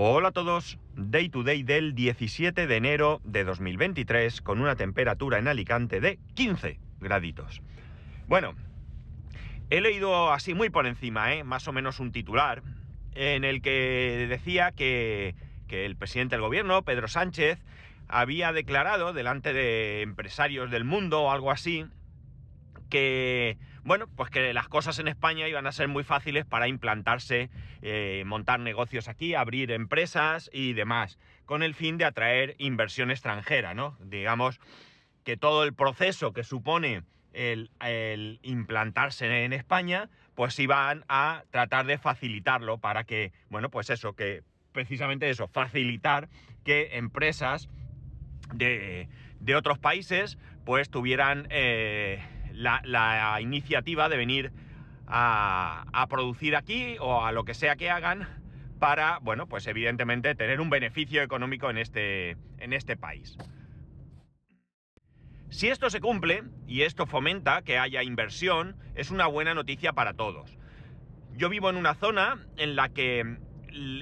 Hola a todos, Day to Day del 17 de enero de 2023 con una temperatura en Alicante de 15 graditos. Bueno, he leído así muy por encima, ¿eh? más o menos un titular, en el que decía que, que el presidente del gobierno, Pedro Sánchez, había declarado delante de empresarios del mundo o algo así, que, bueno, pues que las cosas en España iban a ser muy fáciles para implantarse, eh, montar negocios aquí, abrir empresas y demás, con el fin de atraer inversión extranjera, ¿no? Digamos que todo el proceso que supone el, implantarse en España, pues iban a tratar de facilitarlo para que, bueno, pues eso, que precisamente eso, facilitar que empresas de, de otros países pues tuvieran eh, la, iniciativa de venir a, a, producir aquí o a lo que sea que hagan para, bueno, pues evidentemente tener un beneficio económico en este, en este país. Si esto se cumple y esto fomenta que haya inversión, es una buena noticia para todos. Yo vivo en una zona en la que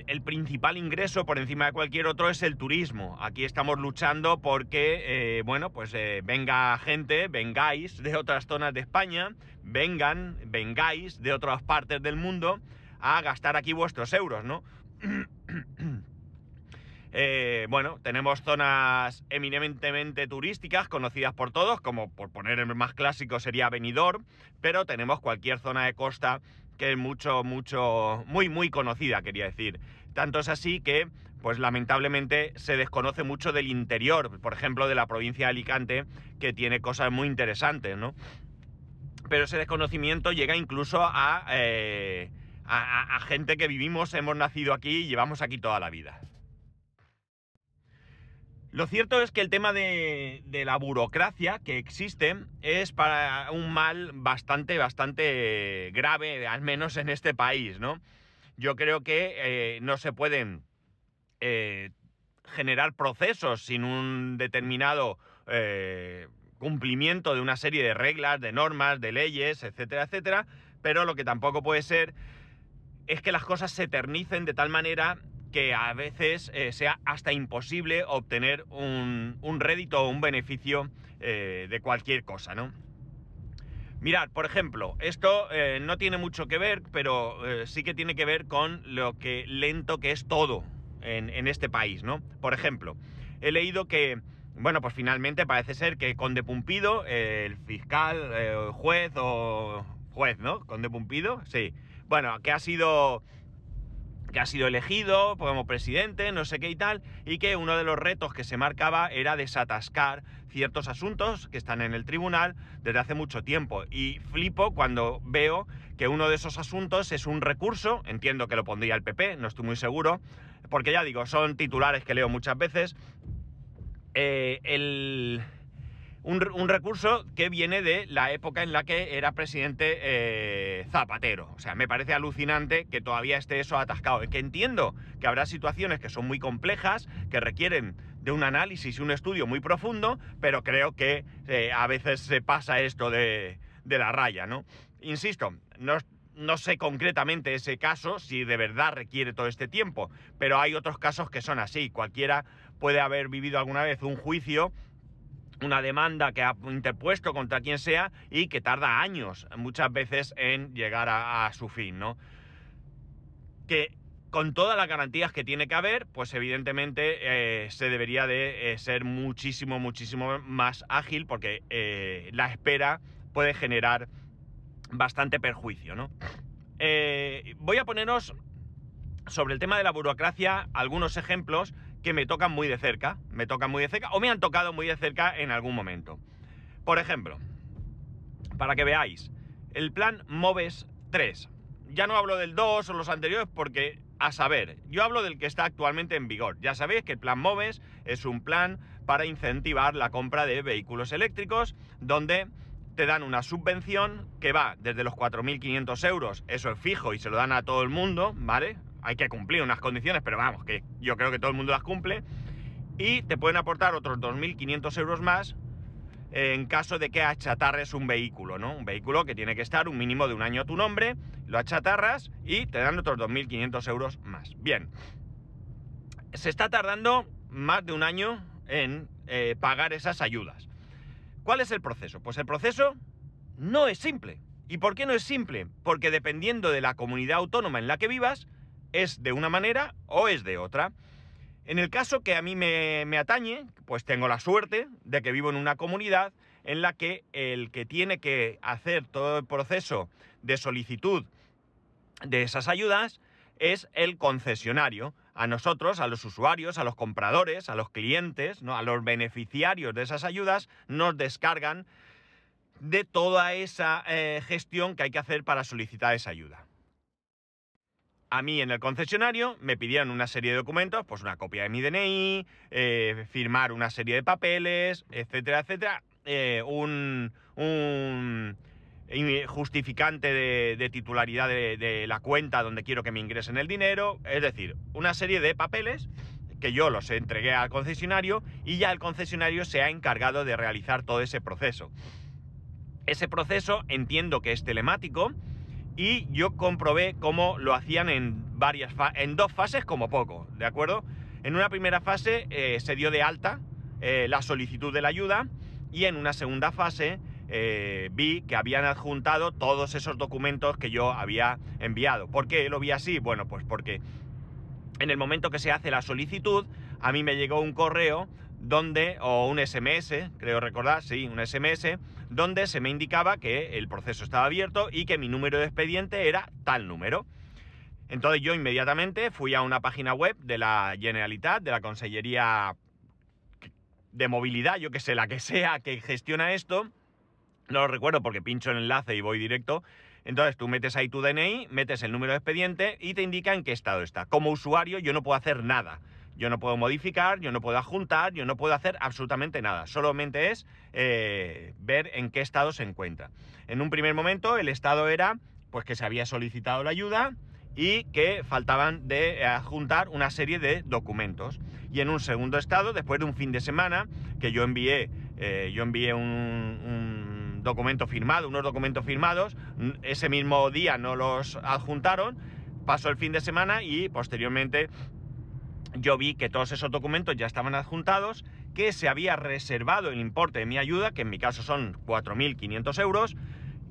el principal ingreso por encima de cualquier otro es el turismo. Aquí estamos luchando porque, eh, bueno, pues eh, venga gente, vengáis de otras zonas de España, vengan, vengáis de otras partes del mundo a gastar aquí vuestros euros, ¿no? eh, bueno, tenemos zonas eminentemente turísticas conocidas por todos, como por poner el más clásico sería Benidorm, pero tenemos cualquier zona de costa que es mucho, mucho, muy, muy conocida, quería decir. Tanto es así que, pues lamentablemente, se desconoce mucho del interior, por ejemplo, de la provincia de Alicante, que tiene cosas muy interesantes, ¿no? Pero ese desconocimiento llega incluso a, eh, a, a gente que vivimos, hemos nacido aquí y llevamos aquí toda la vida. Lo cierto es que el tema de, la burocracia que existe es para un mal bastante, bastante grave, al menos en este país, ¿no? Yo creo que eh, no se pueden eh, generar procesos sin un determinado eh, cumplimiento de una serie de reglas, de normas, de leyes, etcétera, etcétera, pero lo que tampoco puede ser es que las cosas se eternicen de tal manera que a veces eh, sea hasta imposible obtener un, un rédito o un beneficio eh, de cualquier cosa, ¿no? Mirad, por ejemplo, esto eh, no tiene mucho que ver, pero eh, sí que tiene que ver con lo que lento que es todo en, este país, ¿no? Por ejemplo, he leído que, bueno, pues finalmente parece ser que Conde Pumpido, el fiscal, juez o juez, ¿no? Conde Pumpido, sí. Bueno, que ha sido que ha sido elegido como presidente, no sé qué y tal, y que uno de los retos que se marcaba era desatascar ciertos asuntos que están en el tribunal desde hace mucho tiempo. Y flipo cuando veo que uno de esos asuntos es un recurso, entiendo que lo pondría el PP, no estoy muy seguro, porque ya digo, son titulares que leo muchas veces. Eh, el, un, recurso que viene de la época en la que era presidente eh, Zapatero. O sea, me parece alucinante que todavía esté eso atascado. Que entiendo que habrá situaciones que son muy complejas, que requieren de un análisis y un estudio muy profundo, pero creo que eh, a veces se pasa esto de, de la raya, ¿no? Insisto, no, no sé concretamente ese caso, si de verdad requiere todo este tiempo, pero hay otros casos que son así. Cualquiera puede haber vivido alguna vez un juicio una demanda que ha interpuesto contra quien sea y que tarda años muchas veces en llegar a, su fin, ¿no? Que con todas las garantías que tiene que haber, pues evidentemente eh, se debería de eh, ser muchísimo, muchísimo más ágil porque eh, la espera puede generar bastante perjuicio, ¿no? Voy a poneros sobre el tema de la burocracia algunos ejemplos que me tocan muy de cerca, me tocan muy de cerca o me han tocado muy de cerca en algún momento. Por ejemplo, para que veáis, el plan MOVES 3. Ya no hablo del 2 o los anteriores porque, a saber, yo hablo del que está actualmente en vigor. Ya sabéis que el plan MOVES es un plan para incentivar la compra de vehículos eléctricos donde te dan una subvención que va desde los 4.500 euros, eso es fijo y se lo dan a todo el mundo, ¿vale? Hay que cumplir unas condiciones, pero vamos, que yo creo que todo el mundo las cumple. Y te pueden aportar otros 2.500 euros más en caso de que achatarres un vehículo, ¿no? Un vehículo que tiene que estar un mínimo de un año a tu nombre, lo achatarras y te dan otros 2.500 euros más. Bien. se está tardando más de un año en eh, pagar esas ayudas. ¿Cuál es el proceso? Pues el proceso no es simple. ¿Y por qué no es simple? Porque dependiendo de la comunidad autónoma en la que vivas, es de una manera o es de otra. En el caso que a mí me, atañe, pues tengo la suerte de que vivo en una comunidad en la que el que tiene que hacer todo el proceso de solicitud de esas ayudas es el concesionario. A nosotros, a los usuarios, a los compradores, a los clientes, ¿no? a los beneficiarios de esas ayudas, nos descargan de toda esa eh, gestión que hay que hacer para solicitar esa ayuda. A mí en el concesionario me pidieron una serie de documentos, pues una copia de mi DNI, eh, firmar una serie de papeles, etcétera, etcétera, eh, un, un justificante de, titularidad de, la cuenta donde quiero que me ingresen el dinero, es decir, una serie de papeles que yo los entregué al concesionario y ya el concesionario se ha encargado de realizar todo ese proceso. Ese proceso entiendo que es telemático y yo comprobé cómo lo hacían en varias en dos fases como poco, ¿de acuerdo? En una primera fase eh, se dio de alta eh, la solicitud de la ayuda y en una segunda fase eh, vi que habían adjuntado todos esos documentos que yo había enviado. ¿Por qué lo vi así? Bueno, pues porque en el momento que se hace la solicitud, a mí me llegó un correo donde, o un SMS, creo recordar, sí, un SMS, donde se me indicaba que el proceso estaba abierto y que mi número de expediente era tal número. Entonces yo inmediatamente fui a una página web de la Generalitat, de la Consellería de Movilidad, yo que sé, la que sea que gestiona esto, no lo recuerdo porque pincho el enlace y voy directo. Entonces tú metes ahí tu DNI, metes el número de expediente y te indica en qué estado está. Como usuario yo no puedo hacer nada. Yo no puedo modificar, yo no puedo adjuntar, yo no puedo hacer absolutamente nada. Solamente es eh, ver en qué estado se encuentra. En un primer momento el estado era pues que se había solicitado la ayuda y que faltaban de adjuntar una serie de documentos. Y en un segundo estado, después de un fin de semana, que yo envié, eh, yo envié un documento firmado, unos documentos firmados, ese mismo día no los adjuntaron, pasó el fin de semana y posteriormente yo vi que todos esos documentos ya estaban adjuntados, que se había reservado el importe de mi ayuda, que en mi caso son 4.500 euros,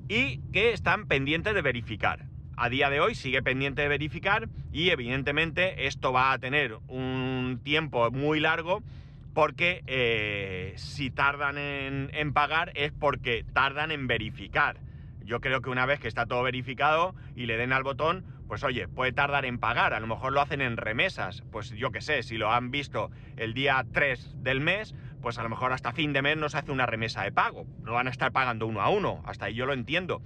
y que están pendientes de verificar. A día de hoy sigue pendiente de verificar y evidentemente esto va a tener un tiempo muy largo porque eh, si tardan en, pagar es porque tardan en verificar. Yo creo que una vez que está todo verificado y le den al botón, pues oye, puede tardar en pagar, a lo mejor lo hacen en remesas, pues yo qué sé, si lo han visto el día 3 del mes, pues a lo mejor hasta fin de mes no se hace una remesa de pago, no van a estar pagando uno a uno, hasta ahí yo lo entiendo.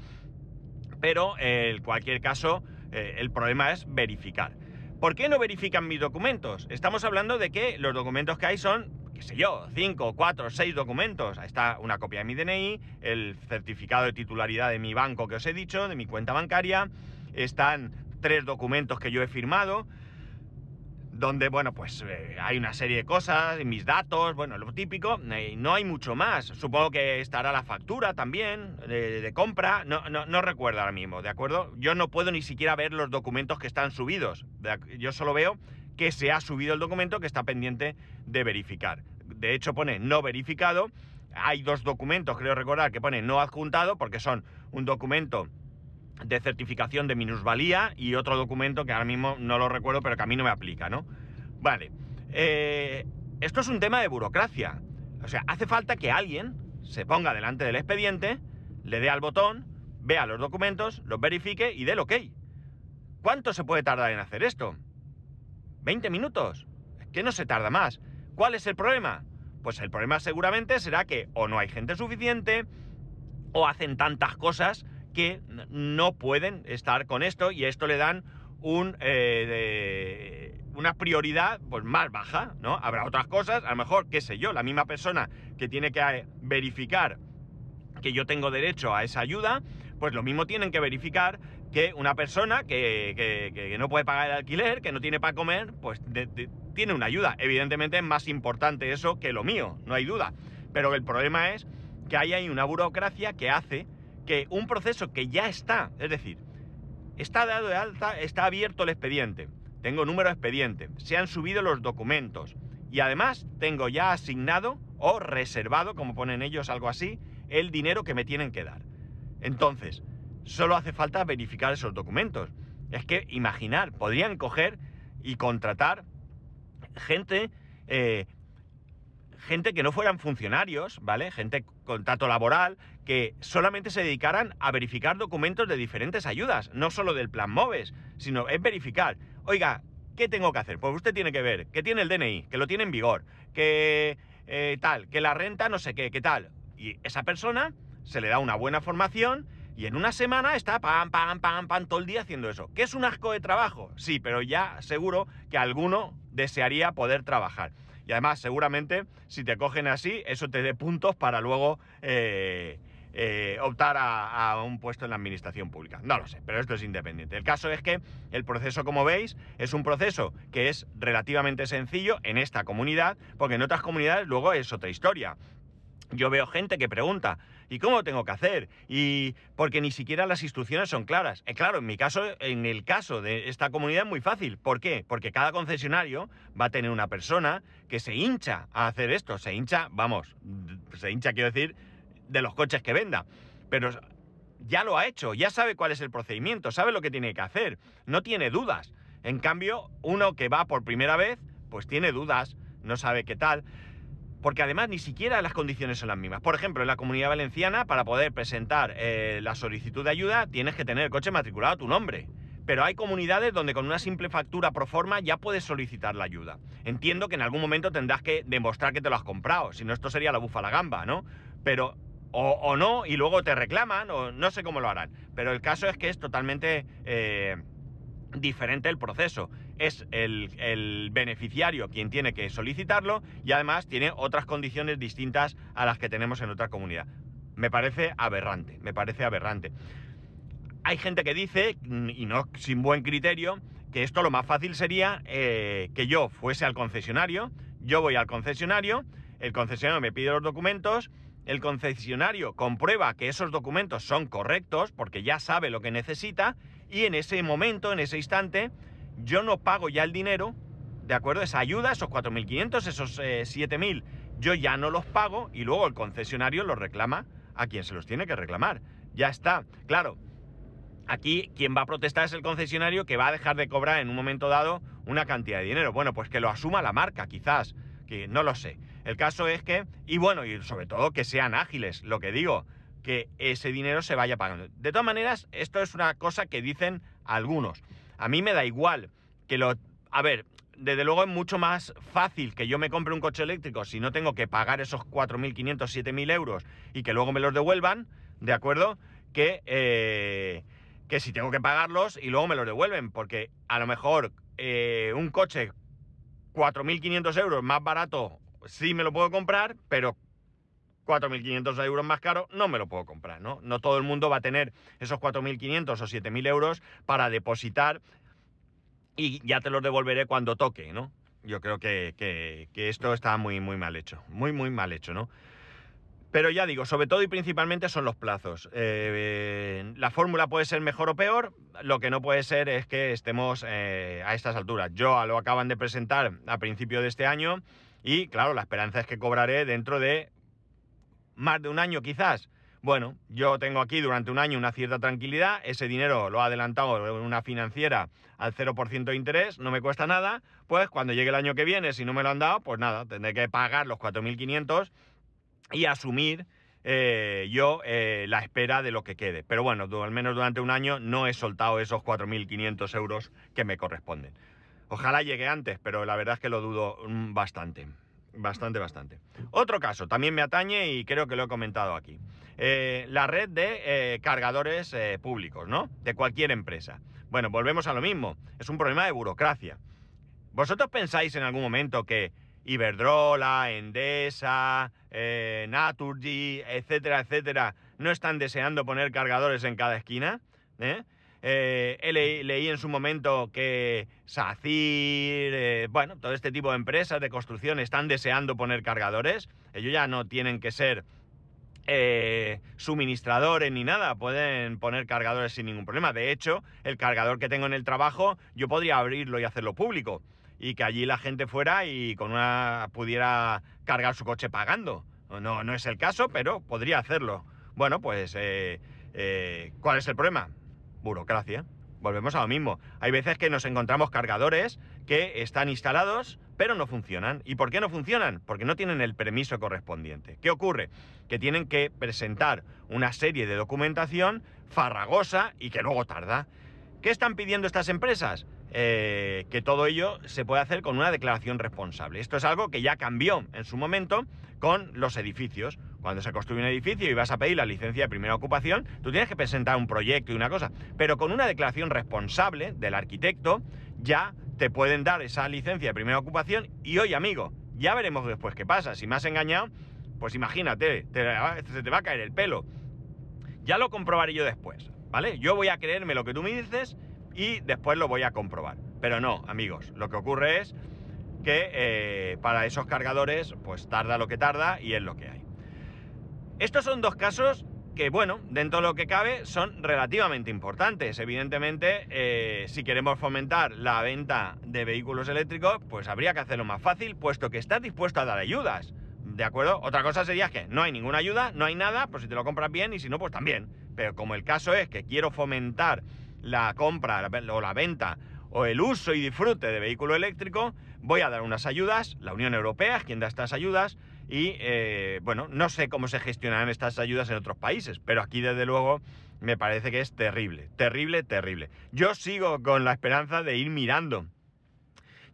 Pero en cualquier caso, eh, el problema es verificar. ¿Por qué no verifican mis documentos? Estamos hablando de que los documentos que hay son qué sé yo, cinco, cuatro, seis documentos. Ahí está una copia de mi DNI, el certificado de titularidad de mi banco que os he dicho, de mi cuenta bancaria. Están tres documentos que yo he firmado, donde, bueno, pues eh, hay una serie de cosas, mis datos, bueno, lo típico. Eh, no hay mucho más. Supongo que estará la factura también de, compra. No, no, no, recuerdo ahora mismo, ¿de acuerdo? Yo no puedo ni siquiera ver los documentos que están subidos. Yo solo veo que se ha subido el documento que está pendiente de verificar. De hecho pone no verificado. Hay dos documentos, creo recordar, que pone no adjuntado porque son un documento de certificación de minusvalía y otro documento que ahora mismo no lo recuerdo, pero que a mí no me aplica, ¿no? Vale. Eh, esto es un tema de burocracia. O sea, hace falta que alguien se ponga delante del expediente, le dé al botón, vea los documentos, los verifique y dé el ok. ¿Cuánto se puede tardar en hacer esto? ¿20 minutos? Es que no se tarda más. ¿Cuál es el problema? Pues el problema seguramente será que o no hay gente suficiente o hacen tantas cosas que no pueden estar con esto y esto le dan un, eh, una prioridad pues, más baja, ¿no? Habrá otras cosas, a lo mejor, qué sé yo, la misma persona que tiene que eh, verificar que yo tengo derecho a esa ayuda, pues lo mismo tienen que verificar que una persona que, no puede pagar el alquiler, que no tiene para comer, pues tiene una ayuda. Evidentemente es más importante eso que lo mío, no hay duda. Pero el problema es que hay ahí una burocracia que hace que un proceso que ya está, es decir, está dado de alta, está abierto el expediente. tengo número de expediente, se han subido los documentos y además tengo ya asignado o reservado, como ponen ellos algo así, el dinero que me tienen que dar. Entonces, solo hace falta verificar esos documentos. Es que imaginar, podrían coger y contratar gente, eh, gente que no fueran funcionarios, ¿vale? Gente con trato laboral, que solamente se dedicaran a verificar documentos de diferentes ayudas, no solo del plan MOVES, sino es verificar, oiga, ¿qué tengo que hacer? Pues usted tiene que ver que tiene el DNI, que lo tiene en vigor, que eh, tal, que la renta no sé qué, qué tal. Y esa persona se le da una buena formación y en una semana está pam, pam, pam, pam todo el día haciendo eso. ¿Que es un asco de trabajo? Sí, pero ya seguro que alguno desearía poder trabajar. Y además, seguramente, si te cogen así, eso te dé puntos para luego eh, eh, optar a, un puesto en la administración pública. No lo sé, pero esto es independiente. El caso es que el proceso, como veis, es un proceso que es relativamente sencillo en esta comunidad, porque en otras comunidades luego es otra historia. Yo veo gente que pregunta, ¿y cómo tengo que hacer? Y porque ni siquiera las instrucciones son claras. Eh, claro, en mi caso, en el caso de esta comunidad es muy fácil. ¿Por qué? Porque cada concesionario va a tener una persona que se hincha a hacer esto. Se hincha, vamos, se hincha quiero decir, de los coches que venda. Pero ya lo ha hecho, ya sabe cuál es el procedimiento, sabe lo que tiene que hacer, no tiene dudas. En cambio, uno que va por primera vez, pues tiene dudas, no sabe qué tal porque además ni siquiera las condiciones son las mismas. Por ejemplo, en la comunidad valenciana, para poder presentar eh, la solicitud de ayuda, tienes que tener el coche matriculado a tu nombre. Pero hay comunidades donde con una simple factura pro forma ya puedes solicitar la ayuda. Entiendo que en algún momento tendrás que demostrar que te lo has comprado, si no esto sería la bufa la gamba, ¿no? Pero o, no, y luego te reclaman, o no sé cómo lo harán. Pero el caso es que es totalmente eh, diferente el proceso es el, beneficiario quien tiene que solicitarlo y además tiene otras condiciones distintas a las que tenemos en otra comunidad. Me parece aberrante, me parece aberrante. Hay gente que dice, y no sin buen criterio, que esto lo más fácil sería eh, que yo fuese al concesionario, yo voy al concesionario, el concesionario me pide los documentos, el concesionario comprueba que esos documentos son correctos porque ya sabe lo que necesita y en ese momento, en ese instante, yo no pago ya el dinero, ¿de acuerdo? Esa ayuda, esos 4.500, esos 7.000, eh, yo ya no los pago y luego el concesionario los reclama a quien se los tiene que reclamar. Ya está. Claro, aquí quien va a protestar es el concesionario que va a dejar de cobrar en un momento dado una cantidad de dinero. Bueno, pues que lo asuma la marca, quizás, que no lo sé. El caso es que, y bueno, y sobre todo que sean ágiles, lo que digo, que ese dinero se vaya pagando. De todas maneras, esto es una cosa que dicen algunos. A mí me da igual que lo... A ver, desde luego es mucho más fácil que yo me compre un coche eléctrico si no tengo que pagar esos 4.500, 7.000 euros y que luego me los devuelvan, ¿de acuerdo? Que, eh, que si tengo que pagarlos y luego me los devuelven, porque a lo mejor eh, un coche 4.500 euros más barato sí me lo puedo comprar, pero 4.500 euros más caro, no me lo puedo comprar, ¿no? No todo el mundo va a tener esos 4.500 o 7.000 euros para depositar y ya te los devolveré cuando toque, ¿no? Yo creo que, esto está muy, muy mal hecho, muy, muy mal hecho, ¿no? Pero ya digo, sobre todo y principalmente son los plazos. Eh, la fórmula puede ser mejor o peor, lo que no puede ser es que estemos eh, a estas alturas. Yo lo acaban de presentar a principio de este año y claro, la esperanza es que cobraré dentro de más de un año quizás. Bueno, yo tengo aquí durante un año una cierta tranquilidad, ese dinero lo ha adelantado una financiera al 0% de interés, no me cuesta nada, pues cuando llegue el año que viene, si no me lo han dado, pues nada, tendré que pagar los 4.500 y asumir eh, yo eh, la espera de lo que quede. Pero bueno, al menos durante un año no he soltado esos 4.500 euros que me corresponden. Ojalá llegue antes, pero la verdad es que lo dudo mm, bastante. Bastante, bastante. Otro caso, también me atañe y creo que lo he comentado aquí. Eh, la red de cargadores públicos, ¿no? De cualquier empresa. Bueno, volvemos a lo mismo. Es un problema de burocracia. ¿Vosotros pensáis en algún momento que Iberdrola, Endesa, Naturgy, etcétera, etcétera, no están deseando poner cargadores en cada esquina? ¿Eh? Eh, leí, en su momento que SACIR, eh, bueno, todo este tipo de empresas de construcción están deseando poner cargadores. Ellos ya no tienen que ser eh, suministradores ni nada, pueden poner cargadores sin ningún problema. De hecho, el cargador que tengo en el trabajo, yo podría abrirlo y hacerlo público. Y que allí la gente fuera y con una pudiera cargar su coche pagando. No, no es el caso, pero podría hacerlo. Bueno, pues, eh, eh, ¿cuál es el problema? Burocracia. Volvemos a lo mismo. Hay veces que nos encontramos cargadores que están instalados, pero no funcionan. ¿Y por qué no funcionan? Porque no tienen el permiso correspondiente. ¿Qué ocurre? Que tienen que presentar una serie de documentación farragosa y que luego tarda. ¿Qué están pidiendo estas empresas? Eh, que todo ello se puede hacer con una declaración responsable. Esto es algo que ya cambió en su momento con los edificios. Cuando se construye un edificio y vas a pedir la licencia de primera ocupación, tú tienes que presentar un proyecto y una cosa. Pero con una declaración responsable del arquitecto, ya te pueden dar esa licencia de primera ocupación y hoy, amigo, ya veremos después qué pasa. Si me has engañado, pues imagínate, se te va a caer el pelo. Ya lo comprobaré yo después, ¿vale? Yo voy a creerme lo que tú me dices y después lo voy a comprobar. Pero no, amigos, lo que ocurre es que eh, para esos cargadores, pues tarda lo que tarda y es lo que hay. Estos son dos casos que, bueno, dentro de lo que cabe, son relativamente importantes. Evidentemente, eh, si queremos fomentar la venta de vehículos eléctricos, pues habría que hacerlo más fácil, puesto que estás dispuesto a dar ayudas. ¿De acuerdo? Otra cosa sería que no hay ninguna ayuda, no hay nada, pues si te lo compras bien y si no, pues también. Pero como el caso es que quiero fomentar la compra o la venta o el uso y disfrute de vehículo eléctrico, voy a dar unas ayudas, la Unión Europea es quien da estas ayudas, y eh, bueno, no sé cómo se gestionarán estas ayudas en otros países, pero aquí desde luego me parece que es terrible, terrible, terrible. Yo sigo con la esperanza de ir mirando.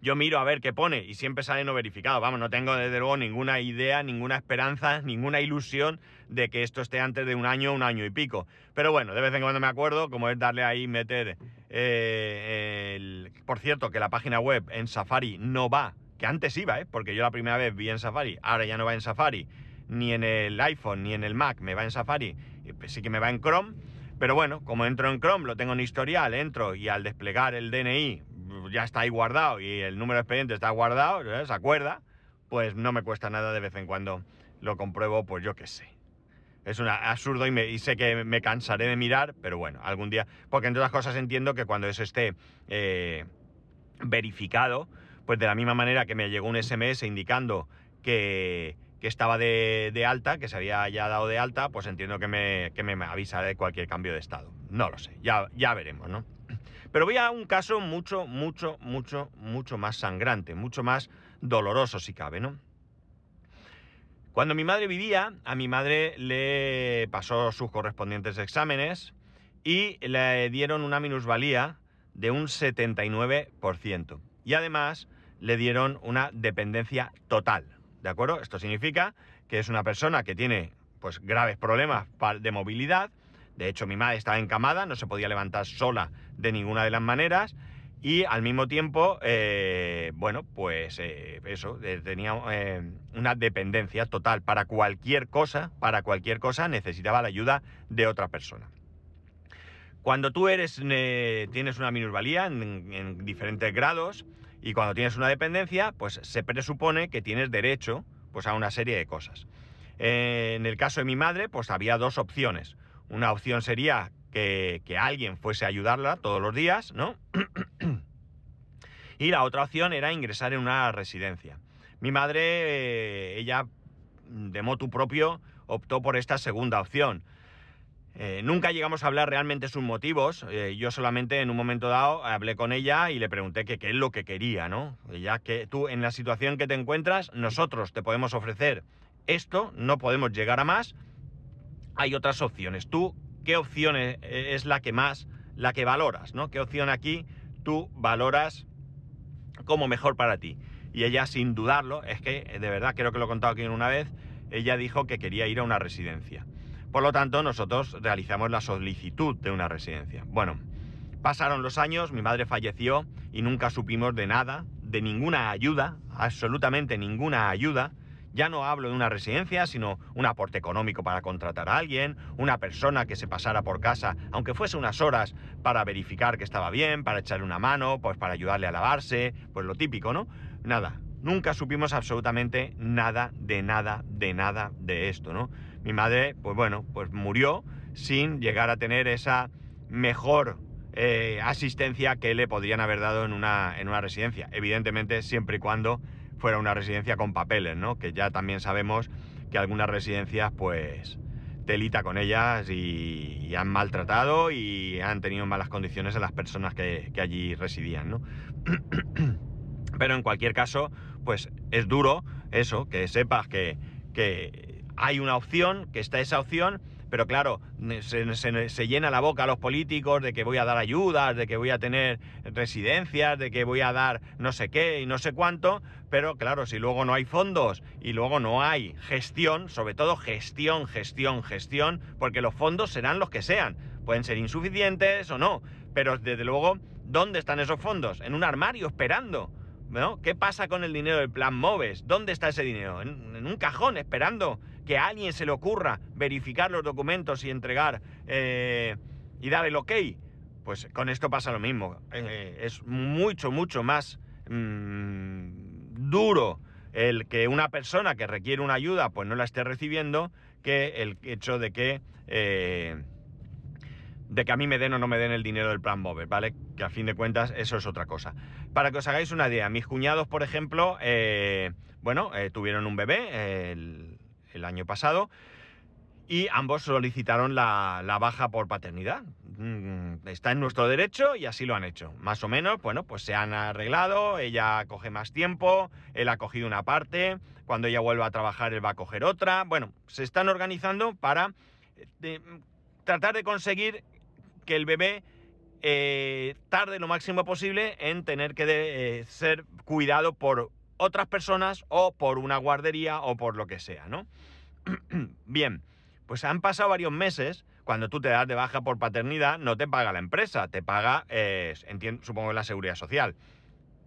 Yo miro a ver qué pone y siempre sale no verificado. Vamos, no tengo desde luego ninguna idea, ninguna esperanza, ninguna ilusión de que esto esté antes de un año, un año y pico. Pero bueno, de vez en cuando me acuerdo, como es darle ahí, meter... Eh, el... Por cierto, que la página web en Safari no va que antes iba, ¿eh? porque yo la primera vez vi en Safari, ahora ya no va en Safari, ni en el iPhone, ni en el Mac, me va en Safari, pues sí que me va en Chrome, pero bueno, como entro en Chrome, lo tengo en historial, entro y al desplegar el DNI ya está ahí guardado y el número de expediente está guardado, ¿eh? se acuerda, pues no me cuesta nada de vez en cuando lo compruebo, pues yo qué sé. Es un absurdo y, sé que me cansaré de mirar, pero bueno, algún día, porque entre otras cosas entiendo que cuando eso esté eh, verificado, pues de la misma manera que me llegó un SMS indicando que, estaba de, alta, que se había ya dado de alta, pues entiendo que me, que me avisará de cualquier cambio de estado. No lo sé, ya, ya veremos, ¿no? Pero voy a un caso mucho, mucho, mucho, mucho más sangrante, mucho más doloroso si cabe, ¿no? Cuando mi madre vivía, a mi madre le pasó sus correspondientes exámenes y le dieron una minusvalía de un 79%. Y además le dieron una dependencia total. ¿De acuerdo? Esto significa que es una persona que tiene pues graves problemas de movilidad. De hecho, mi madre estaba encamada, no se podía levantar sola de ninguna de las maneras. Y al mismo tiempo, eh, bueno, pues eh, eso, eh, tenía una dependencia total. Para cualquier cosa, para cualquier cosa necesitaba la ayuda de otra persona. Cuando tú eres, tienes una minusvalía en diferentes grados, y cuando tienes una dependencia, pues se presupone que tienes derecho pues, a una serie de cosas. en el caso de mi madre, pues había dos opciones. Una opción sería que, alguien fuese a ayudarla todos los días, ¿no? y la otra opción era ingresar en una residencia. Mi madre, eh, ella de motu propio, optó por esta segunda opción. Eh, nunca llegamos a hablar realmente sus motivos. Eh, yo solamente en un momento dado hablé con ella y le pregunté qué es lo que quería, ¿no? Ya que tú en la situación que te encuentras, nosotros te podemos ofrecer esto, no podemos llegar a más. Hay otras opciones. Tú, ¿qué opción e-, es la que más, la que valoras, ¿no? ¿Qué opción aquí tú valoras como mejor para ti? Y ella, sin dudarlo, es que de verdad creo que lo he contado aquí una vez, ella dijo que quería ir a una residencia. Por lo tanto, nosotros realizamos la solicitud de una residencia. Bueno, pasaron los años, mi madre falleció y nunca supimos de nada, de ninguna ayuda, absolutamente ninguna ayuda. Ya no hablo de una residencia, sino un aporte económico para contratar a alguien, una persona que se pasara por casa, aunque fuese unas horas, para verificar que estaba bien, para echarle una mano, pues para ayudarle a lavarse, pues lo típico, ¿no? Nada, nunca supimos absolutamente nada de nada, de nada de esto, ¿no? mi madre, pues bueno, pues murió sin llegar a tener esa mejor eh, asistencia que le podrían haber dado en una, en una residencia. Evidentemente, siempre y cuando fuera una residencia con papeles, ¿no? Que ya también sabemos que algunas residencias, pues, telita con ellas y, han maltratado y han tenido malas condiciones a las personas que, allí residían, ¿no? Pero en cualquier caso, pues es duro eso, que sepas que, que hay una opción, que está esa opción, pero claro, se, llena la boca a los políticos de que voy a dar ayudas, de que voy a tener residencias, de que voy a dar no sé qué y no sé cuánto, pero claro, si luego no hay fondos y luego no hay gestión, sobre todo gestión, gestión, gestión, porque los fondos serán los que sean, pueden ser insuficientes o no, pero desde luego, ¿dónde están esos fondos? En un armario esperando. ¿No? ¿Qué pasa con el dinero del plan MOVES? ¿Dónde está ese dinero? en un cajón esperando que a alguien se le ocurra verificar los documentos y entregar eh, y dar el ok, pues con esto pasa lo mismo. Eh, es mucho, mucho más mm, duro el que una persona que requiere una ayuda pues no la esté recibiendo que el hecho de que eh, de que a mí me den o no me den el dinero del plan móvil, ¿vale? Que a fin de cuentas eso es otra cosa. Para que os hagáis una idea, mis cuñados, por ejemplo, bueno, tuvieron un bebé, el, el año pasado, y ambos solicitaron la, baja por paternidad. Mm, está en nuestro derecho y así lo han hecho. Más o menos, bueno, pues se han arreglado, ella coge más tiempo, él ha cogido una parte, cuando ella vuelva a trabajar él va a coger otra. Bueno, se están organizando para eh, tratar de conseguir que el bebé eh, tarde lo máximo posible en tener que eh, ser cuidado por otras personas o por una guardería o por lo que sea, ¿no? Bien, pues han pasado varios meses. Cuando tú te das de baja por paternidad, no te paga la empresa, te paga, eh, supongo, la seguridad social.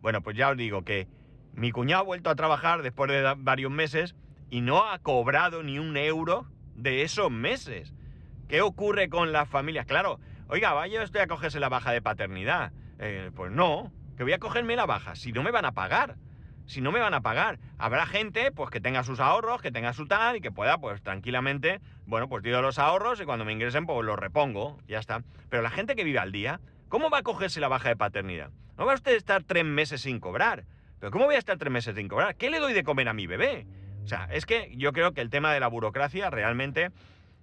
Bueno, pues ya os digo que mi cuñado ha vuelto a trabajar después de varios meses y no ha cobrado ni un euro de esos meses. ¿Qué ocurre con las familias? Claro, oiga, vaya usted a cogerse la baja de paternidad. Eh, pues no, que voy a cogerme la baja, si no me van a pagar si no me van a pagar. Habrá gente pues que tenga sus ahorros, que tenga su tal y que pueda pues tranquilamente, bueno, pues tiro los ahorros y cuando me ingresen pues los repongo, ya está. Pero la gente que vive al día, ¿cómo va a cogerse la baja de paternidad? No va a usted estar tres meses sin cobrar. Pero ¿cómo voy a estar tres meses sin cobrar? ¿Qué le doy de comer a mi bebé? O sea, es que yo creo que el tema de la burocracia realmente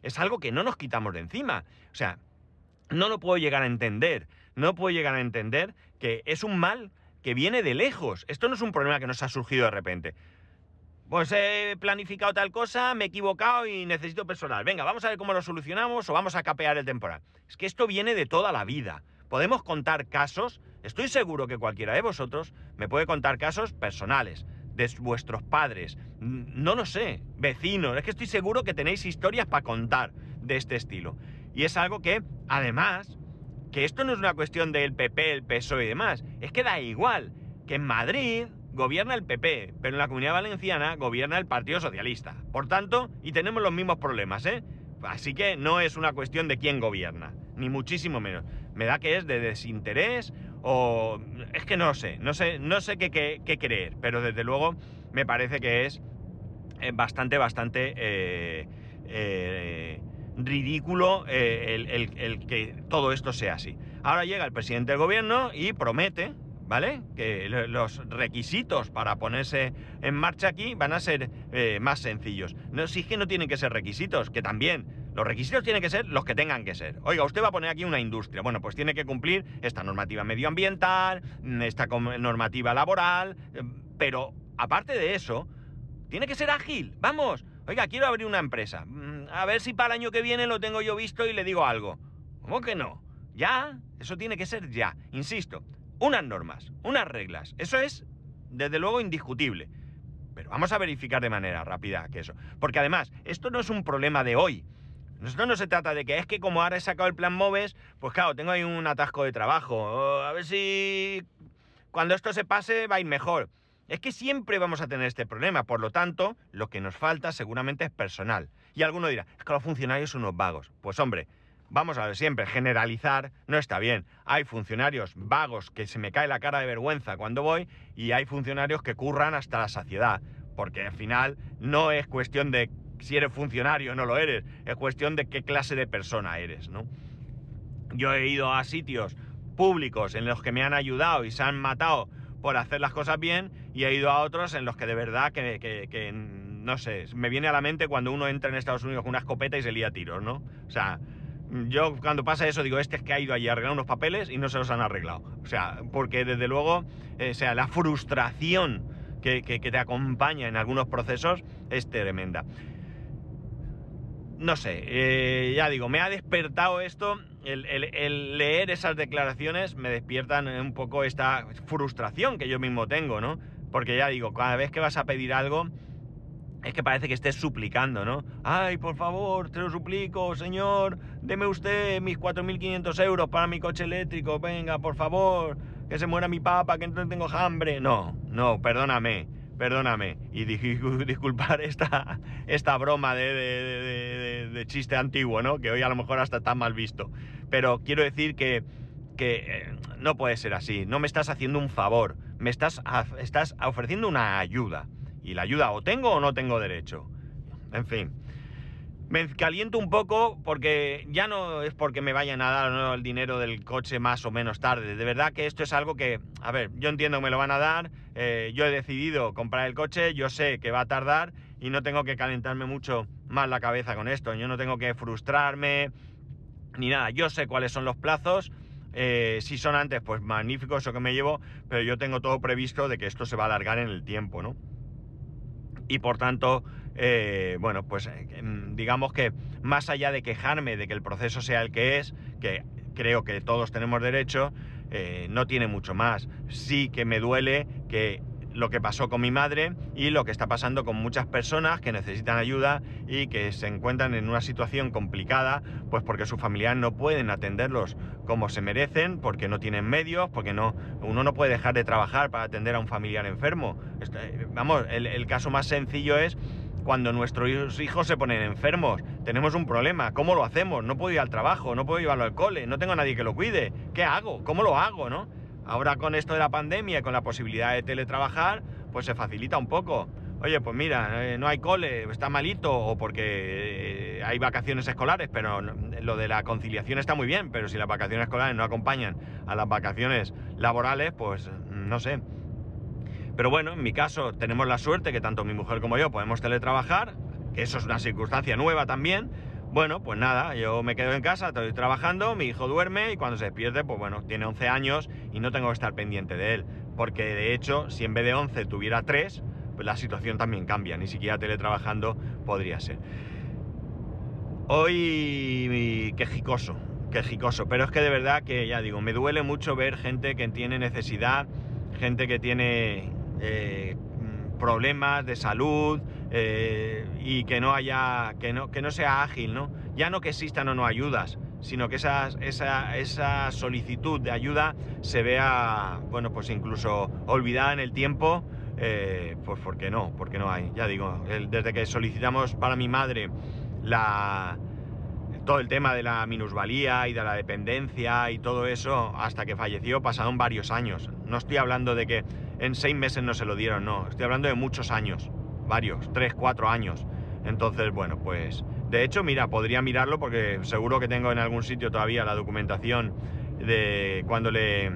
es algo que no nos quitamos de encima. O sea, no lo puedo llegar a entender. No puedo llegar a entender que es un mal que viene de lejos. Esto no es un problema que nos ha surgido de repente. Pues he planificado tal cosa, me he equivocado y necesito personal. Venga, vamos a ver cómo lo solucionamos o vamos a capear el temporal. Es que esto viene de toda la vida. Podemos contar casos, estoy seguro que cualquiera de vosotros me puede contar casos personales, de vuestros padres, no lo sé, vecinos, es que estoy seguro que tenéis historias para contar de este estilo. Y es algo que, además, que esto no es una cuestión del PP, el PSOE y demás, es que da igual, que en Madrid gobierna el PP, pero en la Comunidad Valenciana gobierna el Partido Socialista. Por tanto, y tenemos los mismos problemas, ¿eh? Así que no es una cuestión de quién gobierna, ni muchísimo menos. Me da que es de desinterés o... Es que no sé, no sé, no sé qué, qué, creer, pero desde luego me parece que es eh, bastante, bastante... Eh, eh, ridículo eh, el, que todo esto sea así. Ahora llega el presidente del gobierno y promete, ¿vale? Que los requisitos para ponerse en marcha aquí van a ser eh, más sencillos. No, si es que no tienen que ser requisitos, que también. Los requisitos tienen que ser los que tengan que ser. Oiga, usted va a poner aquí una industria. Bueno, pues tiene que cumplir esta normativa medioambiental, esta normativa laboral, eh, pero aparte de eso, tiene que ser ágil. Vamos, Oiga, quiero abrir una empresa. A ver si para el año que viene lo tengo yo visto y le digo algo. ¿Cómo que no? Ya, eso tiene que ser ya. Insisto, unas normas, unas reglas. Eso es, desde luego, indiscutible. Pero vamos a verificar de manera rápida que eso. Porque además, esto no es un problema de hoy. Esto no se trata de que es que como ahora he sacado el plan MOVES, pues claro, tengo ahí un atasco de trabajo. a ver si cuando esto se pase va a ir mejor. Es que siempre vamos a tener este problema, por lo tanto, lo que nos falta seguramente es personal. Y alguno dirá, es que los funcionarios son unos vagos. Pues hombre, vamos a ver siempre, generalizar no está bien. Hay funcionarios vagos que se me cae la cara de vergüenza cuando voy y hay funcionarios que curran hasta la saciedad. Porque al final no es cuestión de si eres funcionario o no lo eres, es cuestión de qué clase de persona eres, ¿no? Yo he ido a sitios públicos en los que me han ayudado y se han matado por hacer las cosas bien y he ido a otros en los que de verdad que, no sé, me viene a la mente cuando uno entra en Estados Unidos con una escopeta y se lía tiros, ¿no? O sea, yo cuando pasa eso digo, este es que ha ido allí a arreglar unos papeles y no se los han arreglado. O sea, porque desde luego, eh, o sea, la frustración que, te acompaña en algunos procesos es tremenda. No sé, eh, ya digo, me ha despertado esto, el, el, leer esas declaraciones me despiertan un poco esta frustración que yo mismo tengo, ¿no? Porque ya digo, cada vez que vas a pedir algo, es que parece que estés suplicando, ¿no? Ay, por favor, te lo suplico, señor, deme usted mis 4.500 euros para mi coche eléctrico, venga, por favor, que se muera mi papa, que no tengo hambre. No, no, perdóname, perdóname. Y disculpar esta, esta broma de, chiste antiguo, ¿no? Que hoy a lo mejor hasta está mal visto. Pero quiero decir que, que eh, no puede ser así. No me estás haciendo un favor, me estás, estás ofreciendo una ayuda. Y la ayuda o tengo o no tengo derecho. En fin. Me caliento un poco porque ya no es porque me vayan a dar el dinero del coche más o menos tarde. De verdad que esto es algo que, a ver, yo entiendo que me lo van a dar. Eh, yo he decidido comprar el coche, yo sé que va a tardar y no tengo que calentarme mucho más la cabeza con esto. Yo no tengo que frustrarme ni nada. Yo sé cuáles son los plazos. Eh, si son antes, pues magnífico eso que me llevo, pero yo tengo todo previsto de que esto se va a alargar en el tiempo, ¿no? Y por tanto, eh, bueno, pues eh, digamos que más allá de quejarme de que el proceso sea el que es, que creo que todos tenemos derecho, eh, no tiene mucho más. Sí que me duele que lo que pasó con mi madre y lo que está pasando con muchas personas que necesitan ayuda y que se encuentran en una situación complicada, pues porque sus familiares no pueden atenderlos como se merecen, porque no tienen medios, porque no, uno no puede dejar de trabajar para atender a un familiar enfermo. Eh, vamos, el, el caso más sencillo es cuando nuestros hijos se ponen enfermos, tenemos un problema, ¿cómo lo hacemos? No puedo ir al trabajo, no puedo llevarlo al cole, no tengo a nadie que lo cuide, ¿qué hago? ¿Cómo lo hago? ¿no? Ahora con esto de la pandemia, con la posibilidad de teletrabajar, pues se facilita un poco. Oye, pues mira, eh, no hay cole, está malito, o porque eh, hay vacaciones escolares, pero lo de la conciliación está muy bien, pero si las vacaciones escolares no acompañan a las vacaciones laborales, pues no sé. Pero bueno, en mi caso tenemos la suerte que tanto mi mujer como yo podemos teletrabajar, que eso es una circunstancia nueva también, bueno, pues nada, yo me quedo en casa, estoy trabajando, mi hijo duerme y cuando se despierte, pues bueno, tiene 11 años y no tengo que estar pendiente de él. Porque de hecho, si en vez de 11 tuviera 3, pues la situación también cambia, ni siquiera teletrabajando podría ser. Hoy quejicoso, quejicoso, pero es que de verdad que ya digo, me duele mucho ver gente que tiene necesidad, gente que tiene eh, problemas de salud, eh, y que no haya, que no, que no sea ágil, ¿no? Ya no que existan o no ayudas, sino que esa, esa, solicitud de ayuda se vea, bueno, pues incluso olvidada en el tiempo, eh, pues porque no, porque no hay. Ya digo, desde que solicitamos para mi madre la, todo el tema de la minusvalía y de la dependencia y todo eso, hasta que falleció, pasaron varios años. No estoy hablando de que en seis meses no se lo dieron, no, estoy hablando de muchos años varios, tres, cuatro años. Entonces, bueno, pues de hecho, mira, podría mirarlo porque seguro que tengo en algún sitio todavía la documentación de cuando le,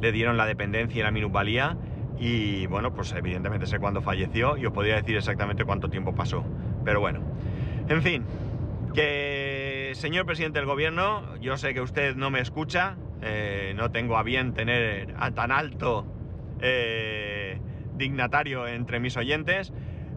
le dieron la dependencia y la minusvalía. Y bueno, pues evidentemente sé cuándo falleció y os podría decir exactamente cuánto tiempo pasó. Pero bueno, en fin, que señor presidente del gobierno, yo sé que usted no me escucha, eh, no tengo a bien tener a tan alto eh, dignatario entre mis oyentes,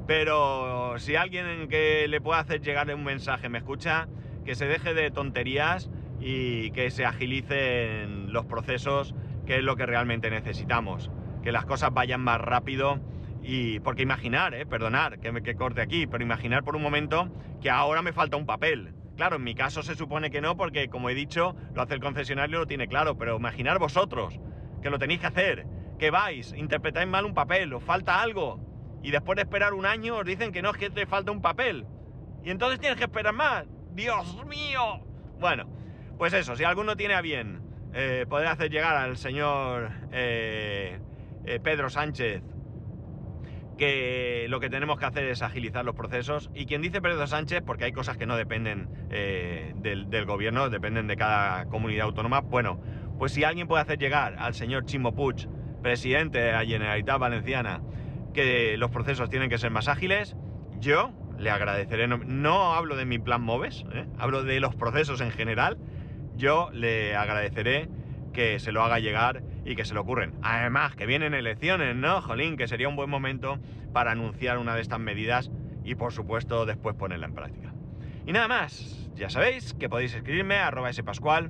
pero si alguien que le pueda hacer llegar un mensaje me escucha, que se deje de tonterías y que se agilicen los procesos, que es lo que realmente necesitamos, que las cosas vayan más rápido y porque imaginar, eh, perdonar que me que corte aquí, pero imaginar por un momento que ahora me falta un papel. Claro, en mi caso se supone que no, porque como he dicho, lo hace el concesionario, lo tiene claro, pero imaginar vosotros que lo tenéis que hacer que vais, interpretáis mal un papel, os falta algo, y después de esperar un año os dicen que no es que te falta un papel. Y entonces tienes que esperar más. Dios mío. Bueno, pues eso, si alguno tiene a bien eh, poder hacer llegar al señor eh, eh, Pedro Sánchez que lo que tenemos que hacer es agilizar los procesos. Y quien dice Pedro Sánchez, porque hay cosas que no dependen del, del, gobierno, dependen de cada comunidad autónoma, bueno, pues si alguien puede hacer llegar al señor Chimo Puig, presidente de la Generalitat Valenciana, que los procesos tienen que ser más ágiles, yo le agradeceré. No, hablo de mi plan MOVES, ¿eh? hablo de los procesos en general. Yo le agradeceré que se lo haga llegar y que se lo ocurren. Además, que vienen elecciones, ¿no? Jolín, que sería un buen momento para anunciar una de estas medidas y, por supuesto, después ponerla en práctica. Y nada más, ya sabéis que podéis escribirme a arroba spascual,